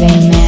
Dreaming.